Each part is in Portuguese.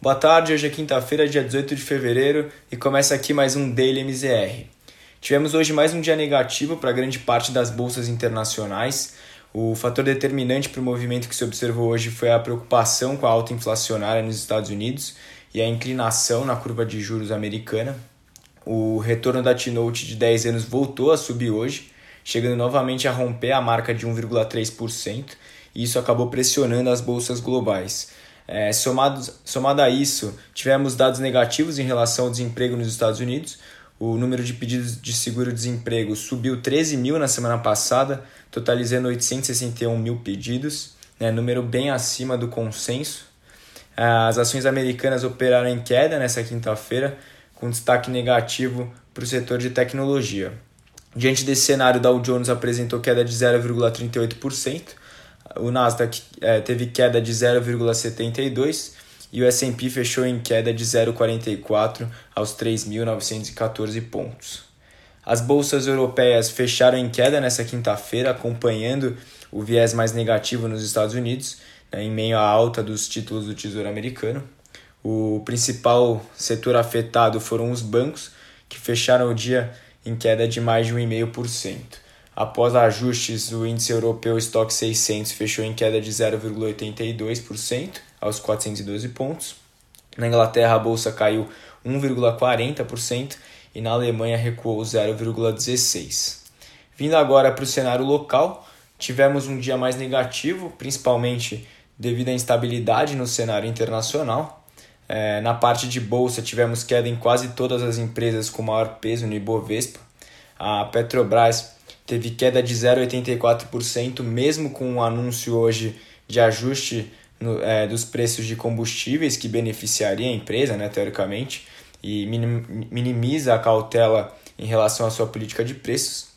Boa tarde, hoje é quinta-feira, dia 18 de fevereiro e começa aqui mais um Daily MZR. Tivemos hoje mais um dia negativo para grande parte das bolsas internacionais. O fator determinante para o movimento que se observou hoje foi a preocupação com a alta inflacionária nos Estados Unidos e a inclinação na curva de juros americana. O retorno da T-Note de 10 anos voltou a subir hoje, chegando novamente a romper a marca de 1,3%, e isso acabou pressionando as bolsas globais. É, somado, somado a isso, tivemos dados negativos em relação ao desemprego nos Estados Unidos. O número de pedidos de seguro-desemprego subiu 13 mil na semana passada, totalizando 861 mil pedidos, né, número bem acima do consenso. As ações americanas operaram em queda nessa quinta-feira, com destaque negativo para o setor de tecnologia. Diante desse cenário, Dow Jones apresentou queda de 0,38%, o Nasdaq é, teve queda de 0,72% e o S&P fechou em queda de 0,44 aos 3.914 pontos. As bolsas europeias fecharam em queda nessa quinta-feira, acompanhando o viés mais negativo nos Estados Unidos, né, em meio à alta dos títulos do Tesouro Americano. O principal setor afetado foram os bancos, que fecharam o dia em queda de mais de 1,5%. Após ajustes, o índice europeu Stock 600 fechou em queda de 0,82% aos 412 pontos. Na Inglaterra, a bolsa caiu 1,40% e na Alemanha recuou 0,16%. Vindo agora para o cenário local, tivemos um dia mais negativo, principalmente devido à instabilidade no cenário internacional. É, na parte de bolsa, tivemos queda em quase todas as empresas com maior peso no Ibovespa. A Petrobras teve queda de 0,84%, mesmo com o um anúncio hoje de ajuste no, é, dos preços de combustíveis, que beneficiaria a empresa, né, teoricamente, e minimiza a cautela em relação à sua política de preços.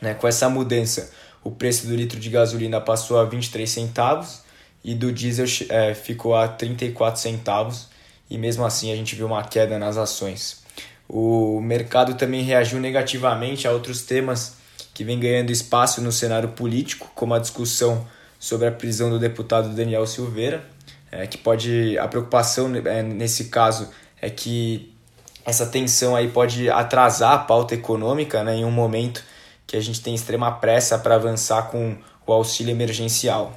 Né? Com essa mudança, o preço do litro de gasolina passou a 23 centavos e do diesel é, ficou a 34 centavos, e mesmo assim a gente viu uma queda nas ações. O mercado também reagiu negativamente a outros temas que vem ganhando espaço no cenário político, como a discussão sobre a prisão do deputado Daniel Silveira, é, que pode a preocupação é, nesse caso é que essa tensão aí pode atrasar a pauta econômica né, em um momento que a gente tem extrema pressa para avançar com o auxílio emergencial.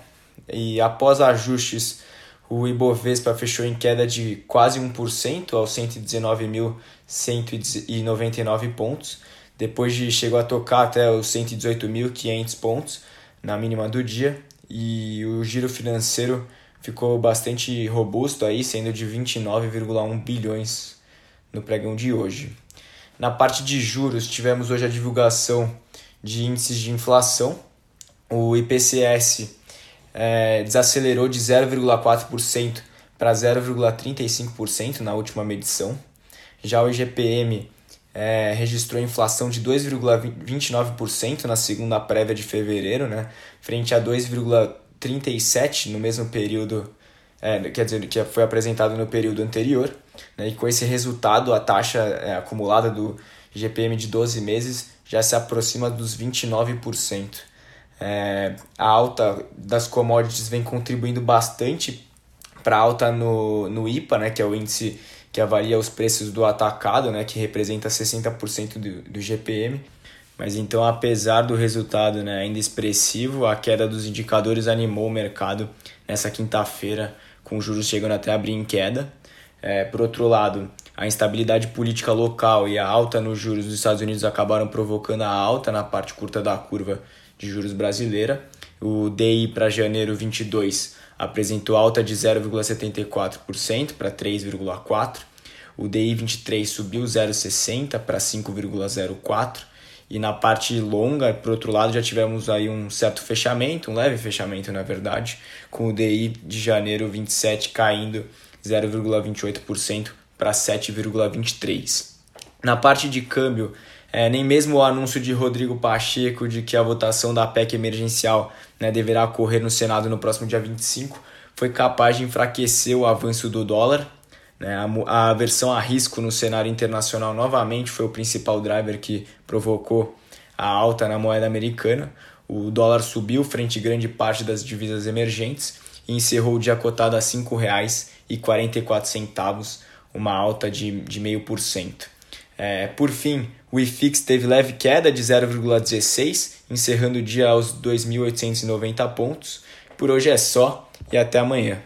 E após ajustes, o Ibovespa fechou em queda de quase 1% aos 119.199 pontos, depois de chegou a tocar até os 118.500 pontos na mínima do dia e o giro financeiro ficou bastante robusto aí, sendo de 29,1 bilhões no pregão de hoje. Na parte de juros, tivemos hoje a divulgação de índices de inflação. O IPCS é, desacelerou de 0,4% para 0,35% na última medição. Já o IGPM é, registrou inflação de 2,29% na segunda prévia de fevereiro, né, frente a 2,37% no mesmo período, é, quer dizer, que foi apresentado no período anterior. Né, e com esse resultado, a taxa é, acumulada do GPM de 12 meses já se aproxima dos 29%. É, a alta das commodities vem contribuindo bastante para a alta no, no IPA, né, que é o índice que avalia os preços do atacado, né, que representa 60% do, do GPM. Mas então, apesar do resultado né, ainda expressivo, a queda dos indicadores animou o mercado nessa quinta-feira, com juros chegando até abrir em queda. É, por outro lado, a instabilidade política local e a alta nos juros dos Estados Unidos acabaram provocando a alta na parte curta da curva de juros brasileira. O DI para janeiro 22 apresentou alta de 0,74% para 3,4%. O DI 23 subiu 0,60 para 5,04 e na parte longa, por outro lado, já tivemos aí um certo fechamento, um leve fechamento na verdade, com o DI de janeiro 27 caindo 0,28% para 7,23. Na parte de câmbio, é, nem mesmo o anúncio de Rodrigo Pacheco de que a votação da PEC emergencial né, deverá ocorrer no Senado no próximo dia 25 foi capaz de enfraquecer o avanço do dólar. Né? A, a aversão a risco no cenário internacional novamente foi o principal driver que provocou a alta na moeda americana. O dólar subiu frente a grande parte das divisas emergentes e encerrou o dia cotado a R$ 5,44, uma alta de, de 0,5%. É, por fim, o IFIX teve leve queda de 0,16, encerrando o dia aos 2.890 pontos. Por hoje é só e até amanhã.